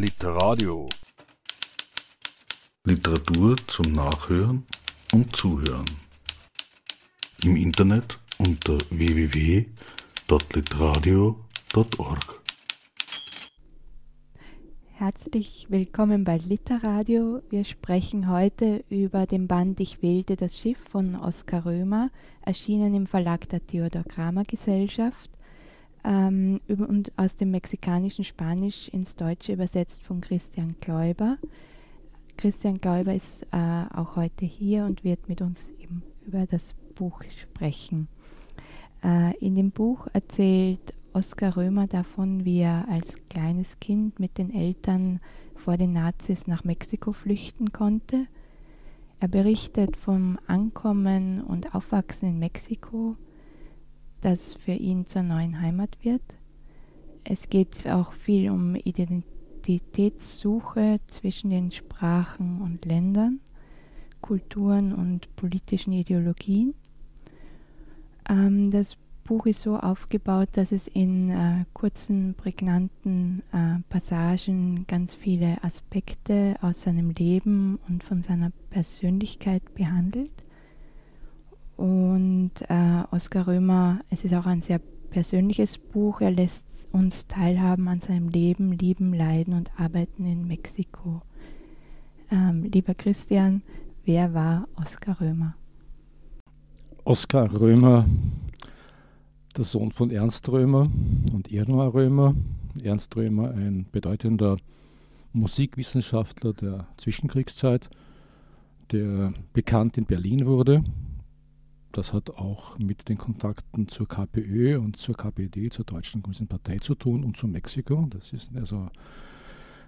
Literadio. Literatur zum Nachhören und Zuhören. Im Internet unter www.literadio.org. Herzlich willkommen bei Literadio. Wir sprechen heute über den Band Ich wählte das Schiff von Oskar Römer, erschienen im Verlag der Theodor Kramer Gesellschaft ähm, und aus dem mexikanischen Spanisch ins Deutsche übersetzt von Christian Kläuber. Christian Kläuber ist äh, auch heute hier und wird mit uns eben über das Buch sprechen. Äh, in dem Buch erzählt Oskar Römer davon, wie er als kleines Kind mit den Eltern vor den Nazis nach Mexiko flüchten konnte. Er berichtet vom Ankommen und Aufwachsen in Mexiko, das für ihn zur neuen Heimat wird. Es geht auch viel um Identitätssuche zwischen den Sprachen und Ländern, Kulturen und politischen Ideologien. Ähm, das Buch ist so aufgebaut, dass es in äh, kurzen, prägnanten äh, Passagen ganz viele Aspekte aus seinem Leben und von seiner Persönlichkeit behandelt. Und äh, Oskar Römer, es ist auch ein sehr persönliches Buch. Er lässt uns teilhaben an seinem Leben, Lieben, Leiden und Arbeiten in Mexiko. Ähm, lieber Christian, wer war Oskar Römer? Oskar Römer, der Sohn von Ernst Römer und Irma Römer. Ernst Römer, ein bedeutender Musikwissenschaftler der Zwischenkriegszeit, der bekannt in Berlin wurde das hat auch mit den Kontakten zur KPÖ und zur KPD, zur Deutschen Kommunistischen Partei zu tun und zu Mexiko. Das ist also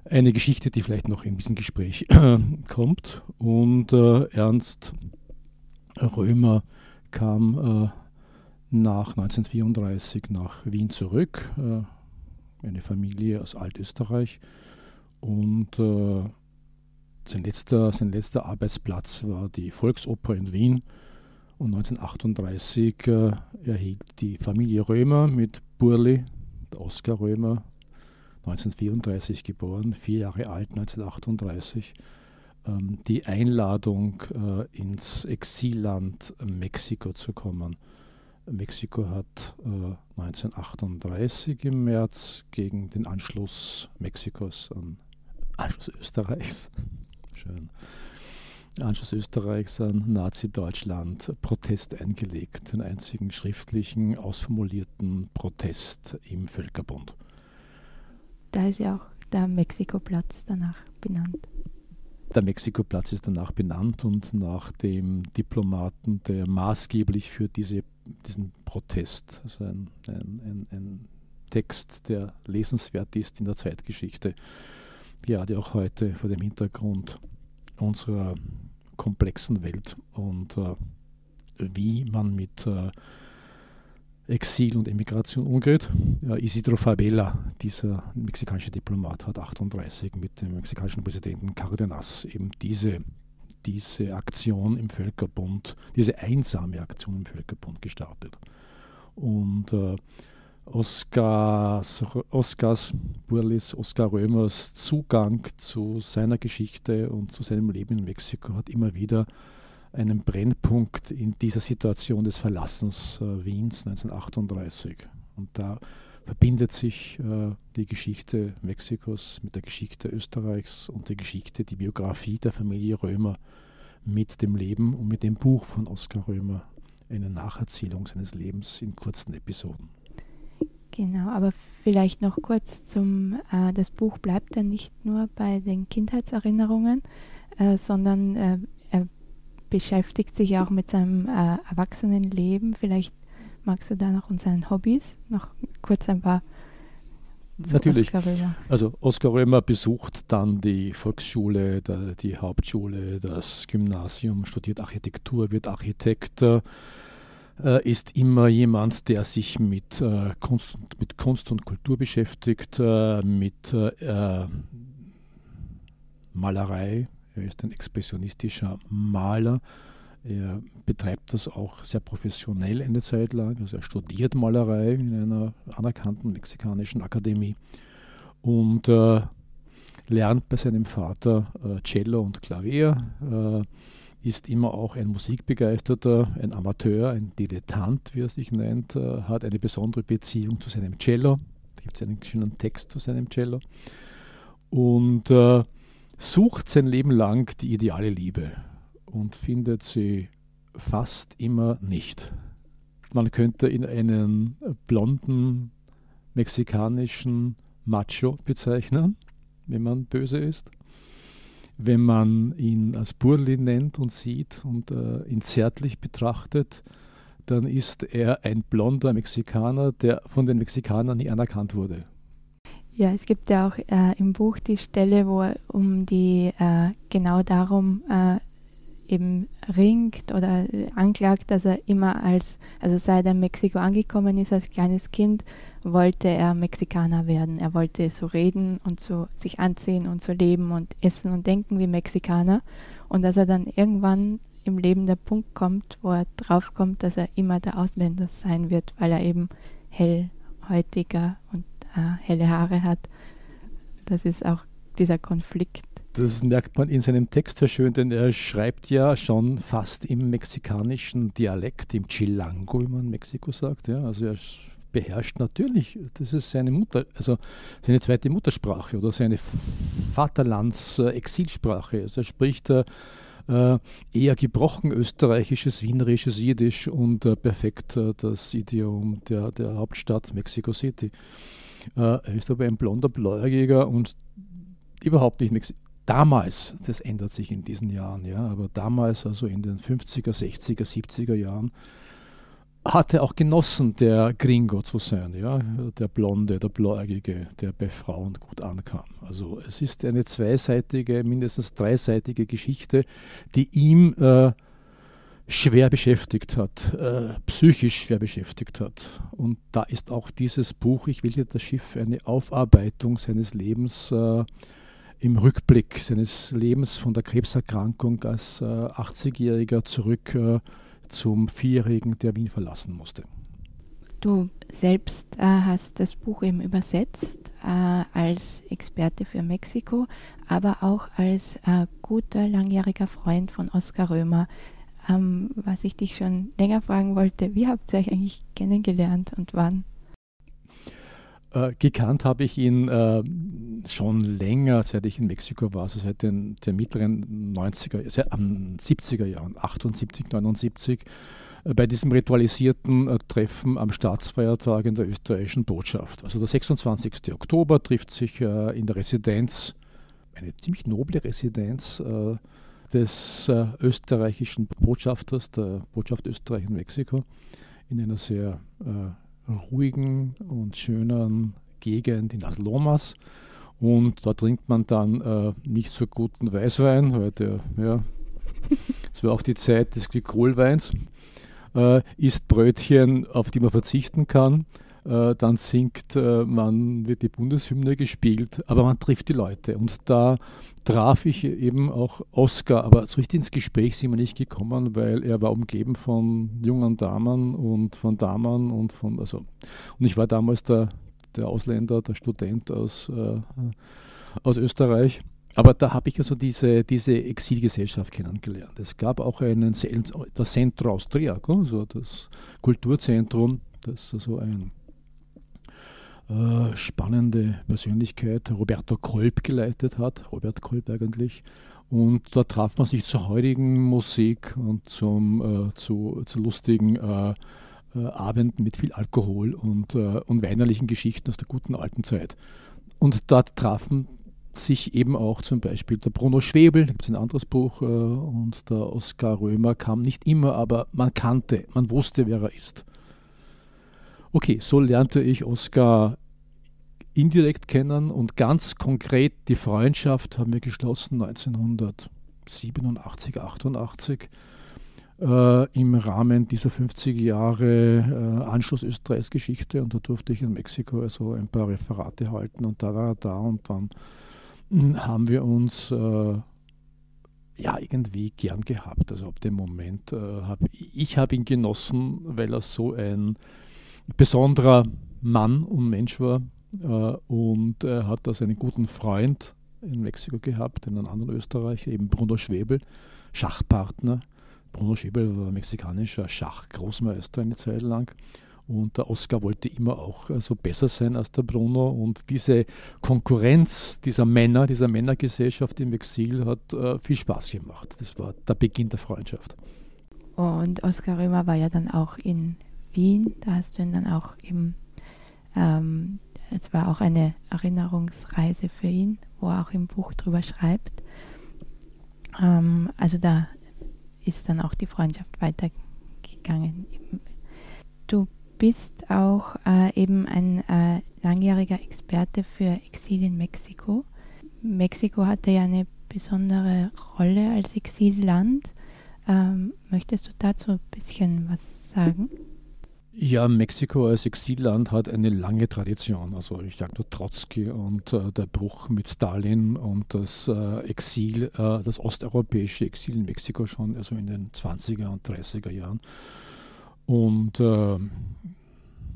eine Geschichte, die vielleicht noch in diesem Gespräch kommt. Und äh, Ernst Römer kam äh, nach 1934 nach Wien zurück, äh, eine Familie aus Altösterreich. Und äh, sein, letzter, sein letzter Arbeitsplatz war die Volksoper in Wien und 1938 äh, erhielt die Familie Römer mit Burli, Oskar Römer, 1934 geboren, vier Jahre alt, 1938, ähm, die Einladung, äh, ins Exilland Mexiko zu kommen. Mexiko hat äh, 1938 im März gegen den Anschluss Mexikos an Anschluss Österreichs. Schön, Anschluss Österreichs an Nazi-Deutschland Protest eingelegt, den einzigen schriftlichen, ausformulierten Protest im Völkerbund. Da ist ja auch der Mexikoplatz danach benannt. Der Mexikoplatz ist danach benannt und nach dem Diplomaten, der maßgeblich für diese, diesen Protest, also ein, ein, ein, ein Text, der lesenswert ist in der Zeitgeschichte, gerade auch heute vor dem Hintergrund unserer komplexen Welt und äh, wie man mit äh, Exil und Emigration umgeht. Ja, Isidro Favela, dieser mexikanische Diplomat, hat 38 mit dem mexikanischen Präsidenten Cardenas eben diese, diese Aktion im Völkerbund, diese einsame Aktion im Völkerbund gestartet. Und äh, Oskars, Oskars Burlis, Oskar Römers Zugang zu seiner Geschichte und zu seinem Leben in Mexiko hat immer wieder einen Brennpunkt in dieser Situation des Verlassens äh, Wiens 1938. Und da verbindet sich äh, die Geschichte Mexikos mit der Geschichte Österreichs und die Geschichte, die Biografie der Familie Römer mit dem Leben und mit dem Buch von Oskar Römer, eine Nacherzählung seines Lebens in kurzen Episoden. Genau, aber vielleicht noch kurz zum, äh, das Buch bleibt dann nicht nur bei den Kindheitserinnerungen, äh, sondern äh, er beschäftigt sich auch mit seinem äh, Erwachsenenleben. Vielleicht magst du da noch und seinen Hobbys noch kurz ein paar. Natürlich. Oskar also Oskar Römer besucht dann die Volksschule, die Hauptschule, das Gymnasium, studiert Architektur, wird Architekt äh, ist immer jemand, der sich mit, äh, Kunst, mit Kunst und Kultur beschäftigt, äh, mit äh, Malerei. Er ist ein expressionistischer Maler. Er betreibt das auch sehr professionell eine Zeit lang. Also er studiert Malerei in einer anerkannten mexikanischen Akademie und äh, lernt bei seinem Vater äh, Cello und Klavier, ist immer auch ein Musikbegeisterter, ein Amateur, ein Dilettant, wie er sich nennt, äh, hat eine besondere Beziehung zu seinem Cello. Da gibt es einen schönen Text zu seinem Cello. Und äh, sucht sein Leben lang die ideale Liebe und findet sie fast immer nicht. Man könnte ihn einen blonden mexikanischen Macho bezeichnen, wenn man böse ist. Wenn man ihn als Burli nennt und sieht und äh, ihn zärtlich betrachtet, dann ist er ein blonder Mexikaner, der von den Mexikanern nie anerkannt wurde. Ja, es gibt ja auch äh, im Buch die Stelle, wo um die äh, genau darum äh, eben ringt oder anklagt, dass er immer als, also seit er in Mexiko angekommen ist als kleines Kind, wollte er Mexikaner werden. Er wollte so reden und so sich anziehen und so leben und essen und denken wie Mexikaner. Und dass er dann irgendwann im Leben der Punkt kommt, wo er draufkommt, dass er immer der Ausländer sein wird, weil er eben hellhäutiger und äh, helle Haare hat. Das ist auch dieser Konflikt das merkt man in seinem Text sehr schön, denn er schreibt ja schon fast im mexikanischen Dialekt, im Chilango, wie man in Mexiko sagt. Ja. Also er beherrscht natürlich, das ist seine Mutter, also seine zweite Muttersprache oder seine Vaterlands-Exilsprache. Also er spricht äh, eher gebrochen österreichisches, wienerisches Jiddisch und äh, perfekt äh, das Idiom der, der Hauptstadt Mexico City. Äh, er ist aber ein blonder Bläuerjäger und überhaupt nicht Mexikaner damals, das ändert sich in diesen Jahren, ja, aber damals, also in den 50er, 60er, 70er Jahren, hatte auch genossen, der Gringo zu sein, ja, der Blonde, der Bläugige, der bei Frauen gut ankam. Also es ist eine zweiseitige, mindestens dreiseitige Geschichte, die ihm äh, schwer beschäftigt hat, äh, psychisch schwer beschäftigt hat. Und da ist auch dieses Buch, Ich will dir das Schiff, eine Aufarbeitung seines Lebens äh, im Rückblick seines Lebens von der Krebserkrankung als äh, 80-Jähriger zurück äh, zum Vierjährigen, der Wien verlassen musste. Du selbst äh, hast das Buch eben übersetzt äh, als Experte für Mexiko, aber auch als äh, guter langjähriger Freund von Oskar Römer. Ähm, was ich dich schon länger fragen wollte, wie habt ihr euch eigentlich kennengelernt und wann? Äh, gekannt habe ich ihn äh, schon länger, seit ich in Mexiko war, also seit den, den mittleren 90er, seit, ähm, 70er Jahren, 78, 79, äh, bei diesem ritualisierten äh, Treffen am Staatsfeiertag in der österreichischen Botschaft. Also der 26. Oktober trifft sich äh, in der Residenz, eine ziemlich noble Residenz äh, des österreichischen Botschafters, der Botschaft Österreich in Mexiko, in einer sehr ruhigen und schönen Gegend in Las Lomas. Und da trinkt man dann äh, nicht so guten Weißwein, weil der, ja, es war auch die Zeit des Glykolweins, äh, isst Brötchen, auf die man verzichten kann. Äh, dann singt äh, man, wird die Bundeshymne gespielt, aber man trifft die Leute. Und da traf ich eben auch Oscar, aber so richtig ins Gespräch sind wir nicht gekommen, weil er war umgeben von jungen Damen und von Damen und von, also, und ich war damals der, der Ausländer, der Student aus, äh, aus Österreich. Aber da habe ich also diese, diese Exilgesellschaft kennengelernt. Es gab auch einen, das Centro Austriaco, also das Kulturzentrum, das also ein äh, spannende Persönlichkeit, Roberto Kolb, geleitet hat. Robert Kolb eigentlich. Und da traf man sich zur heutigen Musik und zum, äh, zu, zu lustigen äh, äh, Abenden mit viel Alkohol und, äh, und weinerlichen Geschichten aus der guten alten Zeit. Und dort trafen sich eben auch zum Beispiel der Bruno Schwebel, da gibt es ein anderes Buch, äh, und der Oskar Römer kam nicht immer, aber man kannte, man wusste, wer er ist. Okay, so lernte ich Oskar indirekt kennen und ganz konkret die Freundschaft haben wir geschlossen 1987, 88 äh, im Rahmen dieser 50 Jahre äh, Anschluss Österreichs Geschichte und da durfte ich in Mexiko also ein paar Referate halten und da war er da und dann hm, haben wir uns äh, ja irgendwie gern gehabt. Also ab dem Moment äh, habe ich habe ihn genossen, weil er so ein besonderer Mann und Mensch war äh, und er hat als einen guten Freund in Mexiko gehabt, einen anderen Österreicher, eben Bruno Schwebel, Schachpartner. Bruno Schwebel war mexikanischer Schachgroßmeister eine Zeit lang. Und der Oscar wollte immer auch also besser sein als der Bruno. Und diese Konkurrenz dieser Männer, dieser Männergesellschaft im Exil hat äh, viel Spaß gemacht. Das war der Beginn der Freundschaft. Und Oskar Römer war ja dann auch in Wien. Da hast du ihn dann auch eben, ähm, es war auch eine Erinnerungsreise für ihn, wo er auch im Buch drüber schreibt. Ähm, also da ist dann auch die Freundschaft weitergegangen. Du bist auch äh, eben ein äh, langjähriger Experte für Exil in Mexiko. Mexiko hatte ja eine besondere Rolle als Exilland. Ähm, möchtest du dazu ein bisschen was sagen? Ja, Mexiko als Exilland hat eine lange Tradition. Also ich sage nur Trotzki und äh, der Bruch mit Stalin und das äh, Exil, äh, das osteuropäische Exil in Mexiko schon, also in den 20er und 30er Jahren. Und äh,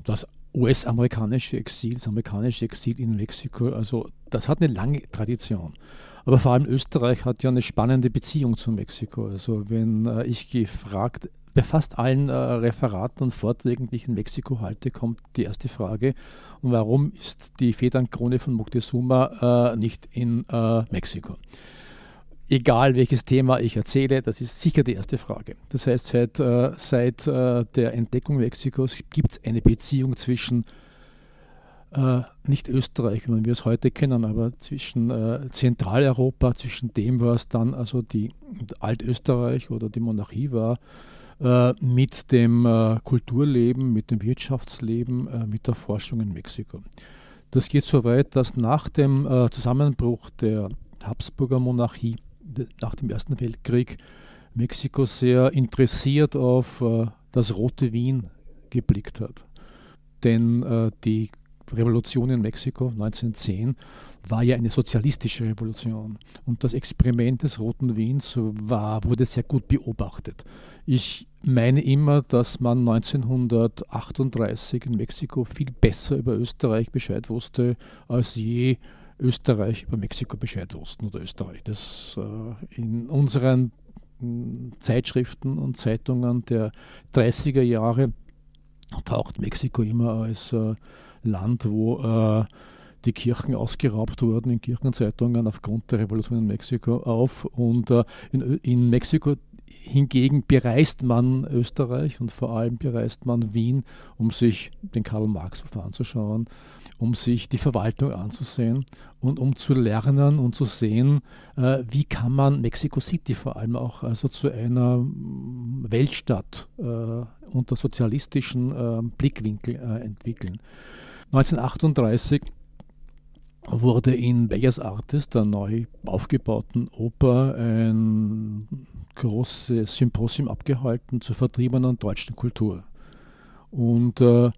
das US-amerikanische Exil, das amerikanische Exil in Mexiko, also das hat eine lange Tradition. Aber vor allem Österreich hat ja eine spannende Beziehung zu Mexiko. Also wenn äh, ich gefragt, bei fast allen äh, Referaten und Vorträgen, die ich in Mexiko halte, kommt die erste Frage, warum ist die Federnkrone von Moctezuma äh, nicht in äh, Mexiko? egal welches Thema ich erzähle, das ist sicher die erste Frage. Das heißt, seit, äh, seit äh, der Entdeckung Mexikos gibt es eine Beziehung zwischen äh, nicht Österreich, wie wir es heute kennen, aber zwischen äh, Zentraleuropa, zwischen dem, was dann also die Altösterreich oder die Monarchie war, äh, mit dem äh, Kulturleben, mit dem Wirtschaftsleben, mit der Forschung in Mexiko. Das geht so weit, dass nach dem Zusammenbruch der Habsburger Monarchie nach dem Ersten Weltkrieg Mexiko sehr interessiert auf äh, das rote Wien geblickt hat. Denn äh, die Revolution in Mexiko 1910 war ja eine sozialistische Revolution und das Experiment des Roten Wiens war, wurde sehr gut beobachtet. Ich meine immer, dass man 1938 in Mexiko viel besser über Österreich Bescheid wusste als je Österreich über Mexiko Bescheid wussten oder Österreich. Das äh, in unseren hm, Zeitschriften und Zeitungen der 30er Jahre taucht Mexiko immer als äh, Land, wo äh, die Kirchen ausgeraubt wurden in Kirchenzeitungen aufgrund der Revolution in Mexiko auf. Und äh, in, in Mexiko hingegen bereist man Österreich und vor allem bereist man Wien, um sich den Karl Marx anzuschauen, um sich die Verwaltung anzusehen und um zu lernen und zu sehen, äh, wie kann man Mexico City vor allem auch also zu einer Weltstadt äh, unter sozialistischen äh, Blickwinkel äh, entwickeln. 1938 wurde in Bellas Artes, der neu aufgebauten Oper, ein großes Symposium abgehalten zur vertriebenen deutschen Kultur. Und äh,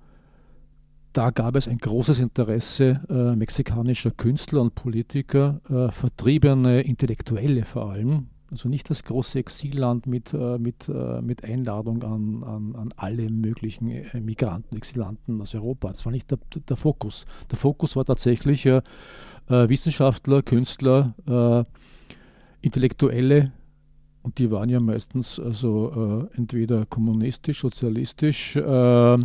da gab es ein großes Interesse äh, mexikanischer Künstler und Politiker, äh, vertriebene Intellektuelle vor allem, also nicht das große Exilland mit, äh, mit, äh, mit Einladung an, an, an alle möglichen äh, Migranten, Exilanten aus Europa. Das war nicht der, der Fokus. Der Fokus war tatsächlich äh, Wissenschaftler, Künstler, Intellektuelle, und die waren ja meistens also äh, entweder kommunistisch, sozialistisch, äh,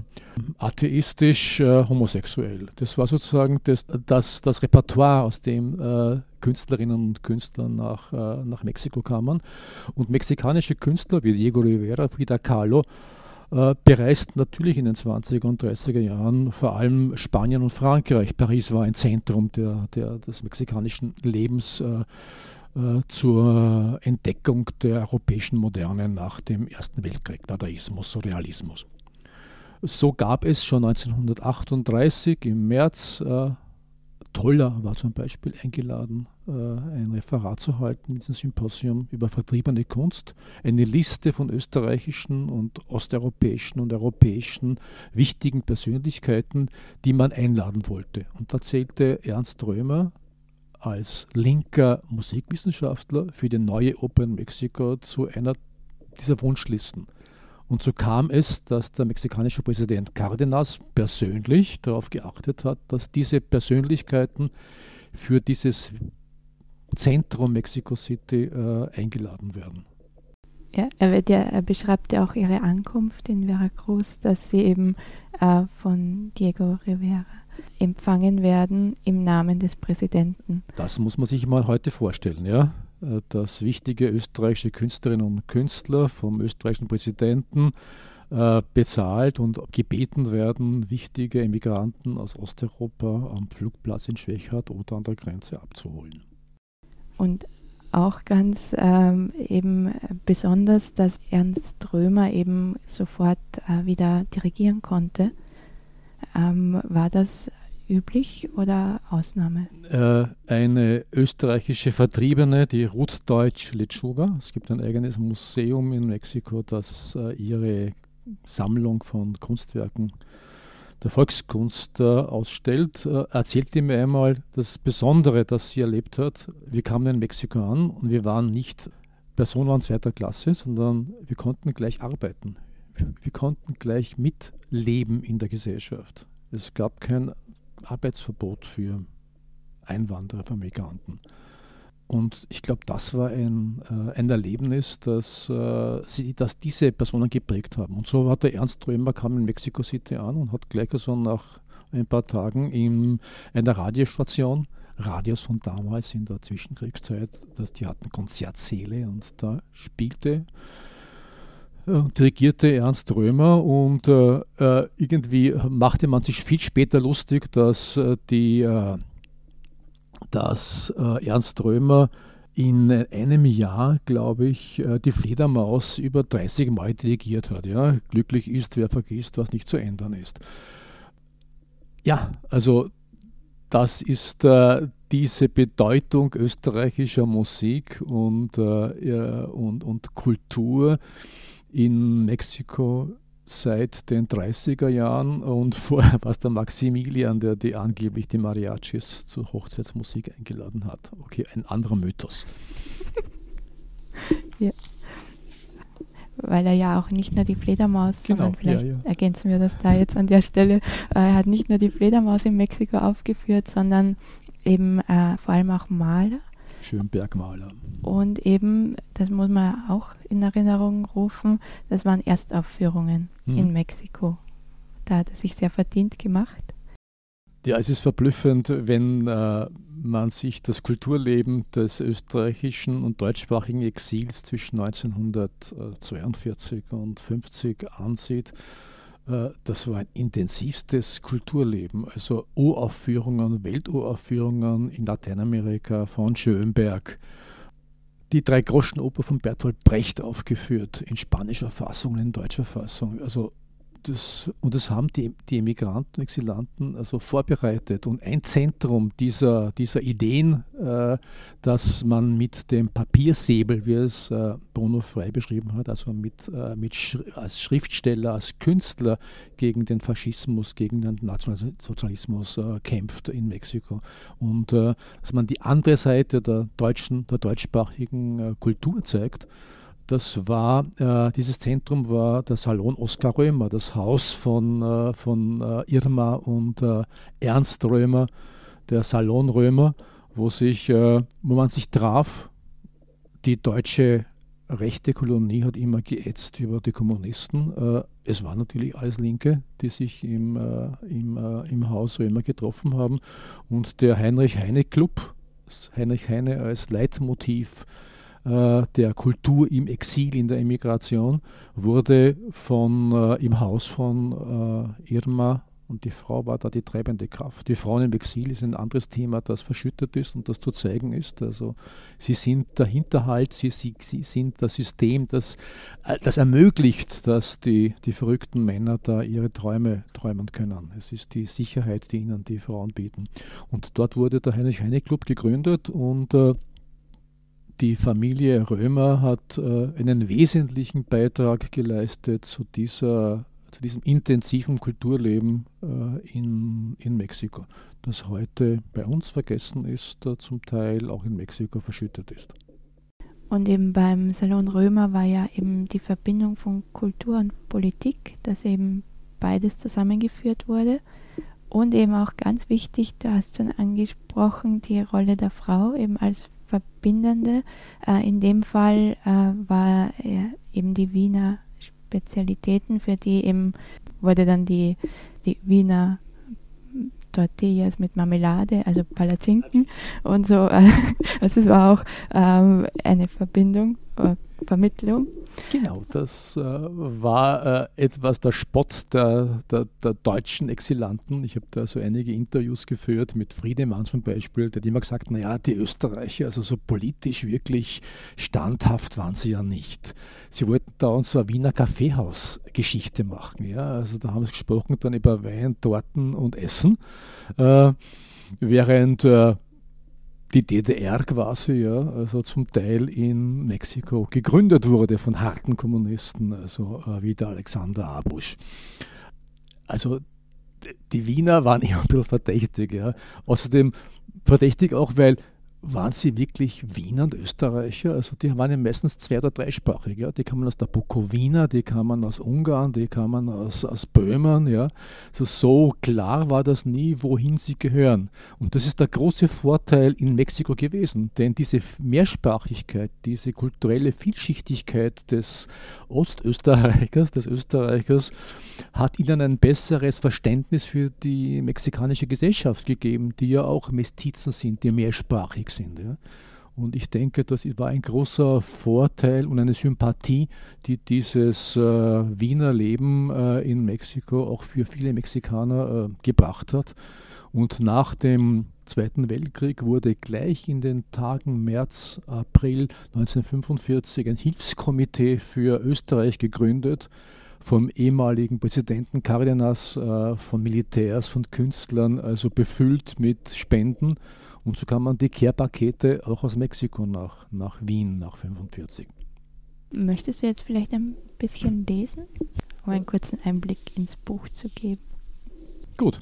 atheistisch, äh, homosexuell. Das war sozusagen das, das, das Repertoire, aus dem äh, Künstlerinnen und Künstler nach, äh, nach Mexiko kamen. Und mexikanische Künstler wie Diego Rivera, Frida Kahlo, äh, bereisten natürlich in den 20er und 30er Jahren vor allem Spanien und Frankreich. Paris war ein Zentrum der, der, des mexikanischen Lebens äh, zur Entdeckung der europäischen Moderne nach dem Ersten Weltkrieg, Dadaismus, Surrealismus. So gab es schon 1938 im März, äh, Toller war zum Beispiel eingeladen, äh, ein Referat zu halten mit diesem Symposium über vertriebene Kunst, eine Liste von österreichischen und osteuropäischen und europäischen wichtigen Persönlichkeiten, die man einladen wollte. Und da zählte Ernst Römer, als linker Musikwissenschaftler für die neue Oper in Mexiko zu einer dieser Wunschlisten. Und so kam es, dass der mexikanische Präsident Cardenas persönlich darauf geachtet hat, dass diese Persönlichkeiten für dieses Zentrum Mexico City äh, eingeladen werden. Ja, er, ja, er beschreibt ja auch ihre Ankunft in Veracruz, dass sie eben äh, von Diego Rivera empfangen werden im Namen des Präsidenten. Das muss man sich mal heute vorstellen, ja. Äh, dass wichtige österreichische Künstlerinnen und Künstler vom österreichischen Präsidenten äh, bezahlt und gebeten werden, wichtige Emigranten aus Osteuropa am Flugplatz in Schwechat oder an der Grenze abzuholen. Und auch ganz ähm, eben besonders, dass Ernst Römer eben sofort äh, wieder dirigieren konnte. Ähm, war das üblich oder Ausnahme? Äh, eine österreichische Vertriebene, die Ruth Deutsch Lechuga. Es gibt ein eigenes Museum in Mexiko, das äh, ihre Sammlung von Kunstwerken der Volkskunst äh, ausstellt, äh, erzählte mir einmal das Besondere, das sie erlebt hat. Wir kamen in Mexiko an und wir waren nicht Personen zweiter Klasse, sondern wir konnten gleich arbeiten. Wir konnten gleich mitleben in der Gesellschaft. Es gab kein Arbeitsverbot für Einwanderer, für Migranten. Und ich glaube, das war ein, äh, ein Erlebnis, das, äh, sie, das diese Personen geprägt haben. Und so hat der Ernst Römer kam in Mexico City an und hat gleich so nach ein paar Tagen in einer Radiostation, Radios von damals in der Zwischenkriegszeit, dass die hatten Konzertsäle und da spielte dirigierte Ernst Römer und äh, äh, irgendwie machte man sich viel später lustig, dass äh, die äh, dass äh, Ernst Römer in einem Jahr, glaube ich, äh, die Fledermaus über 30 Mal dirigiert hat. Ja? Glücklich ist, wer vergisst, was nicht zu ändern ist. Ja, also das ist äh, diese Bedeutung österreichischer Musik und, äh, und, und Kultur in Mexiko seit den 30er Jahren und vorher war es der Maximilian, der die angeblich die Mariachis zur Hochzeitsmusik eingeladen hat. Okay, ein anderer Mythos. ja. Weil er ja auch nicht nur die Fledermaus, genau, sondern vielleicht ja, ja. ergänzen wir das da jetzt an der Stelle, äh, er hat nicht nur die Fledermaus in Mexiko aufgeführt, sondern eben äh, vor allem auch Maler Schönbergmaler. Und eben, das muss man auch in Erinnerung rufen, das waren Erstaufführungen hm. in Mexiko. Da hat er sich sehr verdient gemacht. Ja, es ist verblüffend, wenn äh, man sich das Kulturleben des österreichischen und deutschsprachigen Exils zwischen 1942 und 50 ansieht das war ein intensivstes Kulturleben. Also Uraufführungen, Welturaufführungen in Lateinamerika von Schönberg. Die Drei-Groschen-Oper von Bertolt Brecht aufgeführt, in spanischer Fassung, in deutscher Fassung. Also das, und das haben die, die Emigranten, Exilanten also vorbereitet. Und ein Zentrum dieser, dieser Ideen, äh, dass man mit dem Papiersäbel, wie es äh, Bruno Frey beschrieben hat, also mit, äh, mit Sch als Schriftsteller, als Künstler gegen den Faschismus, gegen den Nationalsozialismus äh, kämpft in Mexiko. Und äh, dass man die andere Seite der deutschen, der deutschsprachigen äh, Kultur zeigt. Das war, äh, dieses Zentrum war der Salon Oskar Römer, das Haus von, äh, von äh, Irma und äh, Ernst Römer, der Salon Römer, wo, sich, äh, wo man sich traf. Die deutsche rechte Kolonie hat immer geätzt über die Kommunisten. Es waren natürlich alles Linke, die sich im, im, im Haus Römer getroffen haben. Und der Heinrich Heine Club, Heinrich Heine als Leitmotiv äh, der Kultur im Exil, in der Emigration, wurde von, äh, im Haus von äh, Irma und die Frau war da die treibende Kraft. Die Frauen im Exil ist ein anderes Thema, das verschüttet ist und das zu zeigen ist. Also sie sind der Hinterhalt, sie, sie, sie sind das System, das, äh, das ermöglicht, dass die, die verrückten Männer da ihre Träume träumen können. Es ist die Sicherheit, die ihnen die Frauen bieten. Und dort wurde der Heinrich Heine Club gegründet und äh, die Familie Römer hat äh, einen wesentlichen Beitrag geleistet zu, dieser, zu diesem intensiven Kulturleben äh, in, in Mexiko, das heute bei uns vergessen ist, äh, zum Teil auch in Mexiko verschüttet ist. Und eben beim Salon Römer war ja eben die Verbindung von Kultur und Politik, dass eben beides zusammengeführt wurde. Und eben auch ganz wichtig, du hast schon angesprochen, die Rolle der Frau eben als Verbindende. Äh, in dem Fall äh, war eben die Wiener Spezialitäten, für die eben wurde dann die, die Wiener Tortillas mit Marmelade, also Palatschinken und so. Also es war auch ähm, eine Verbindung, äh, Vermittlung. Genau, das äh, war äh, etwas der Spott der, der, der, deutschen Exilanten. Ich habe da so einige Interviews geführt mit Friedemann zum Beispiel, der hat immer gesagt, naja, die Österreicher, also so politisch wirklich standhaft waren sie ja nicht. Sie wollten da uns so eine Wiener Kaffeehaus-Geschichte machen. Ja? Also da haben sie gesprochen dann über Wein, Torten und Essen. Äh, während äh, die DDR quasi, ja, also zum Teil in Mexiko gegründet wurde von harten Kommunisten, also äh, wie der Alexander Abusch. Also die Wiener waren immer ein bisschen verdächtig. Ja. Außerdem verdächtig auch, weil waren sie wirklich Wiener und Österreicher? Also die waren ja meistens zwei- oder dreisprachig. Ja? Die kamen aus der Bukowina, die kamen aus Ungarn, die kamen aus, aus Böhmen. Ja? Also so klar war das nie, wohin sie gehören. Und das ist der große Vorteil in Mexiko gewesen, denn diese Mehrsprachigkeit, diese kulturelle Vielschichtigkeit des Ostösterreichers, des Österreichers, hat ihnen ein besseres Verständnis für die mexikanische Gesellschaft gegeben, die ja auch Mestizen sind, die mehrsprachig sind. Ja. Und ich denke, das war ein großer Vorteil und eine Sympathie, die dieses äh, Wiener Leben äh, in Mexiko auch für viele Mexikaner äh, gebracht hat. Und nach dem Zweiten Weltkrieg wurde gleich in den Tagen März, April 1945 ein Hilfskomitee für Österreich gegründet vom ehemaligen Präsidenten Cardenas, äh, von Militärs, von Künstlern, also befüllt mit Spenden und so kann man die Care-Pakete auch aus Mexiko nach, nach Wien nach 45. Möchtest du jetzt vielleicht ein bisschen lesen, um einen kurzen Einblick ins Buch zu geben? Gut.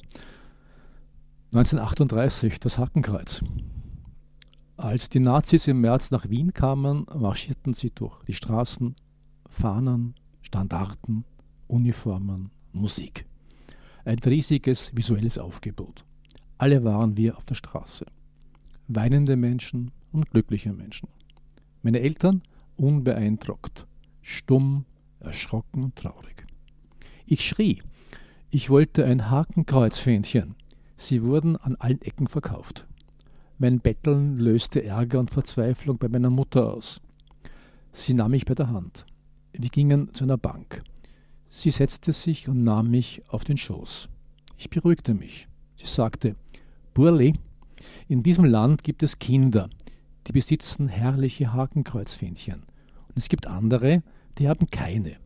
1938, das Hakenkreuz. Als die Nazis im März nach Wien kamen, marschierten sie durch die Straßen, Fahnen, Standarten, Uniformen, Musik. Ein riesiges visuelles Aufgebot. Alle waren wir auf der Straße weinende Menschen und glückliche Menschen. Meine Eltern unbeeindruckt, stumm, erschrocken und traurig. Ich schrie, ich wollte ein Hakenkreuzfähnchen. Sie wurden an allen Ecken verkauft. Mein Betteln löste Ärger und Verzweiflung bei meiner Mutter aus. Sie nahm mich bei der Hand. Wir gingen zu einer Bank. Sie setzte sich und nahm mich auf den Schoß. Ich beruhigte mich. Sie sagte, Burli, in diesem Land gibt es Kinder, die besitzen herrliche Hakenkreuzfähnchen. Und es gibt andere, die haben keine,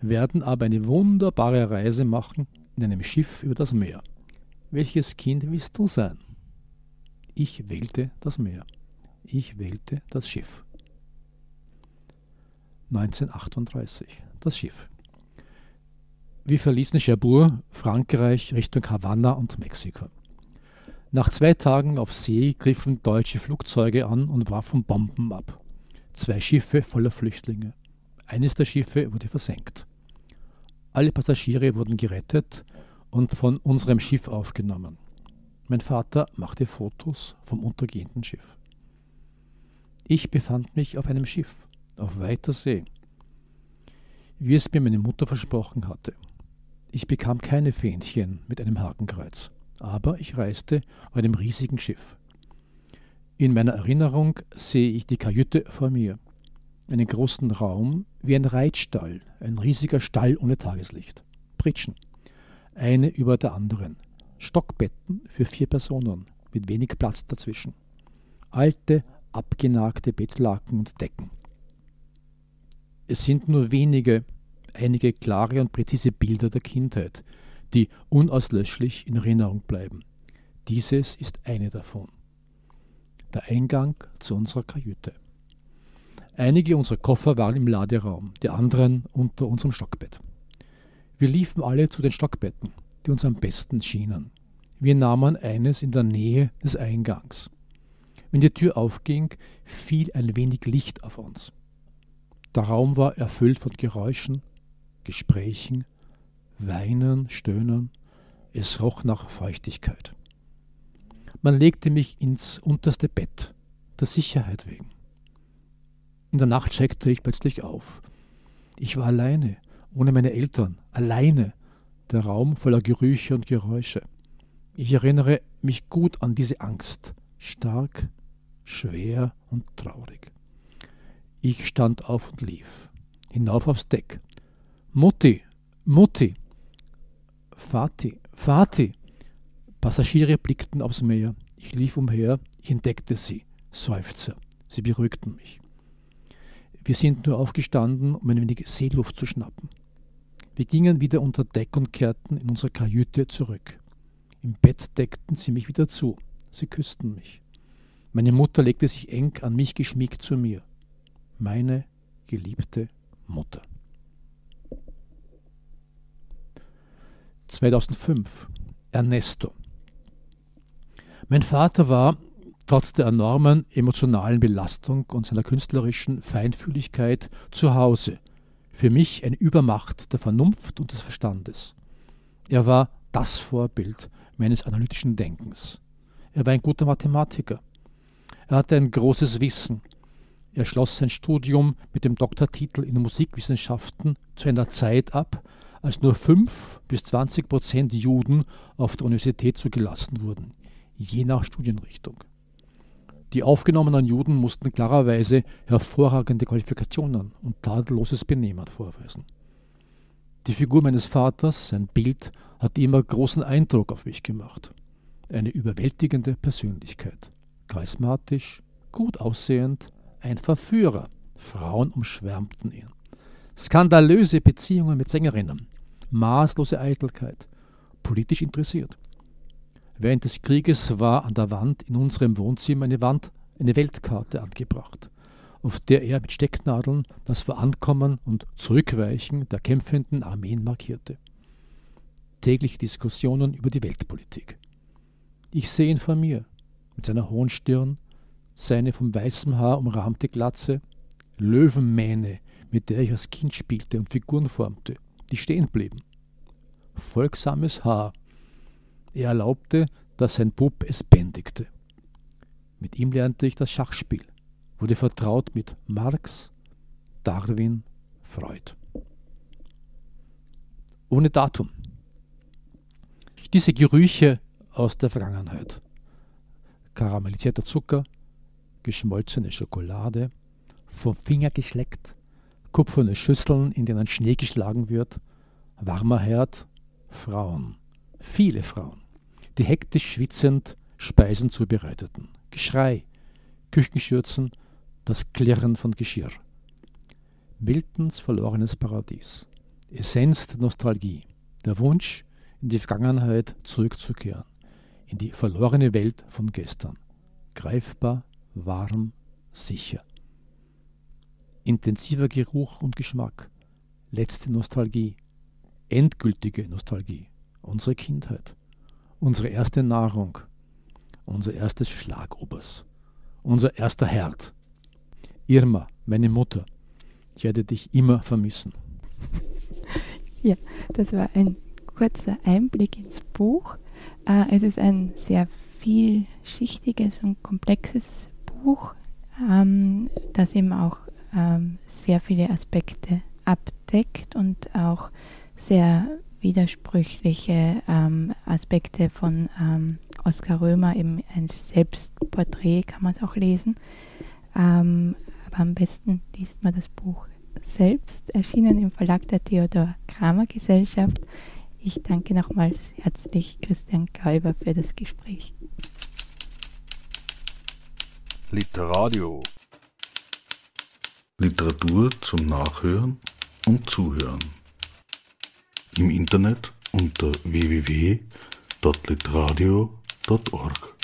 werden aber eine wunderbare Reise machen in einem Schiff über das Meer. Welches Kind willst du sein? Ich wählte das Meer. Ich wählte das Schiff. 1938. Das Schiff. Wir verließen Cherbourg, Frankreich, Richtung Havanna und Mexiko. Nach zwei Tagen auf See griffen deutsche Flugzeuge an und warfen Bomben ab. Zwei Schiffe voller Flüchtlinge. Eines der Schiffe wurde versenkt. Alle Passagiere wurden gerettet und von unserem Schiff aufgenommen. Mein Vater machte Fotos vom untergehenden Schiff. Ich befand mich auf einem Schiff, auf weiter See, wie es mir meine Mutter versprochen hatte. Ich bekam keine Fähnchen mit einem Hakenkreuz aber ich reiste auf einem riesigen Schiff. In meiner Erinnerung sehe ich die Kajüte vor mir, einen großen Raum wie ein Reitstall, ein riesiger Stall ohne Tageslicht, Pritschen, eine über der anderen, Stockbetten für vier Personen mit wenig Platz dazwischen, alte, abgenagte Bettlaken und Decken. Es sind nur wenige, einige klare und präzise Bilder der Kindheit, die unauslöschlich in Erinnerung bleiben. Dieses ist eine davon. Der Eingang zu unserer Kajüte. Einige unserer Koffer waren im Laderaum, die anderen unter unserem Stockbett. Wir liefen alle zu den Stockbetten, die uns am besten schienen. Wir nahmen eines in der Nähe des Eingangs. Wenn die Tür aufging, fiel ein wenig Licht auf uns. Der Raum war erfüllt von Geräuschen, Gesprächen, Weinen, Stöhnen. Es roch nach Feuchtigkeit. Man legte mich ins unterste Bett, der Sicherheit wegen. In der Nacht checkte ich plötzlich auf. Ich war alleine, ohne meine Eltern, alleine, der Raum voller Gerüche und Geräusche. Ich erinnere mich gut an diese Angst, stark, schwer und traurig. Ich stand auf und lief, hinauf aufs Deck. Mutti, Mutti, Vati, Vati. Passagiere blickten aufs Meer. Ich lief umher, ich entdeckte sie, Seufzer. Sie beruhigten mich. Wir sind nur aufgestanden, um ein wenig Seeluft zu schnappen. Wir gingen wieder unter Deck und kehrten in unsere Kajüte zurück. Im Bett deckten sie mich wieder zu. Sie küssten mich. Meine Mutter legte sich eng an mich geschmiegt zu mir. Meine geliebte Mutter. 2005 Ernesto. Mein Vater war, trotz der enormen emotionalen Belastung und seiner künstlerischen Feinfühligkeit, zu Hause. Für mich eine Übermacht der Vernunft und des Verstandes. Er war das Vorbild meines analytischen Denkens. Er war ein guter Mathematiker. Er hatte ein großes Wissen. Er schloss sein Studium mit dem Doktortitel in Musikwissenschaften zu einer Zeit ab, als nur 5 bis 20 Prozent Juden auf der Universität zugelassen wurden, je nach Studienrichtung. Die aufgenommenen Juden mussten klarerweise hervorragende Qualifikationen und tadelloses Benehmen vorweisen. Die Figur meines Vaters, sein Bild, hat immer großen Eindruck auf mich gemacht. Eine überwältigende Persönlichkeit. Charismatisch, gut aussehend, ein Verführer. Frauen umschwärmten ihn. Skandalöse Beziehungen mit Sängerinnen, maßlose Eitelkeit, politisch interessiert. Während des Krieges war an der Wand in unserem Wohnzimmer eine Wand, eine Weltkarte angebracht, auf der er mit Stecknadeln das Vorankommen und Zurückweichen der kämpfenden Armeen markierte. Tägliche Diskussionen über die Weltpolitik. Ich sehe ihn vor mir, mit seiner hohen Stirn, seine vom weißem Haar umrahmte Glatze, Löwenmähne, mit der ich als Kind spielte und Figuren formte, die stehen blieben. Folgsames Haar. Er erlaubte, dass sein Bub es bändigte. Mit ihm lernte ich das Schachspiel, wurde vertraut mit Marx, Darwin, Freud. Ohne Datum. Diese Gerüche aus der Vergangenheit. Karamellisierter Zucker, geschmolzene Schokolade, vom Finger geschleckt, kupferne Schüsseln, in denen Schnee geschlagen wird, warmer Herd, Frauen, viele Frauen, die hektisch schwitzend Speisen zubereiteten, Geschrei, Küchenschürzen, das Klirren von Geschirr. Miltons verlorenes Paradies, Essenz der Nostalgie, der Wunsch, in die Vergangenheit zurückzukehren, in die verlorene Welt von gestern, greifbar, warm, sicher. Intensiver Geruch und Geschmack, letzte Nostalgie, endgültige Nostalgie, unsere Kindheit, unsere erste Nahrung, unser erstes Schlagobers, unser erster Herd. Irma, meine Mutter, ich werde dich immer vermissen. Ja, das war ein kurzer Einblick ins Buch. Äh, es ist ein sehr vielschichtiges und komplexes Buch, ähm, das eben auch ähm, sehr viele Aspekte abdeckt und auch sehr widersprüchliche ähm, Aspekte von ähm, Oskar Römer, eben ein Selbstporträt kann man es auch lesen. Ähm, aber am besten liest man das Buch selbst, erschienen im Verlag der Theodor Kramer Gesellschaft. Ich danke nochmals herzlich Christian Kalber für das Gespräch. Literadio. Literatur zum Nachhören und Zuhören. Im Internet unter www.literadio.org.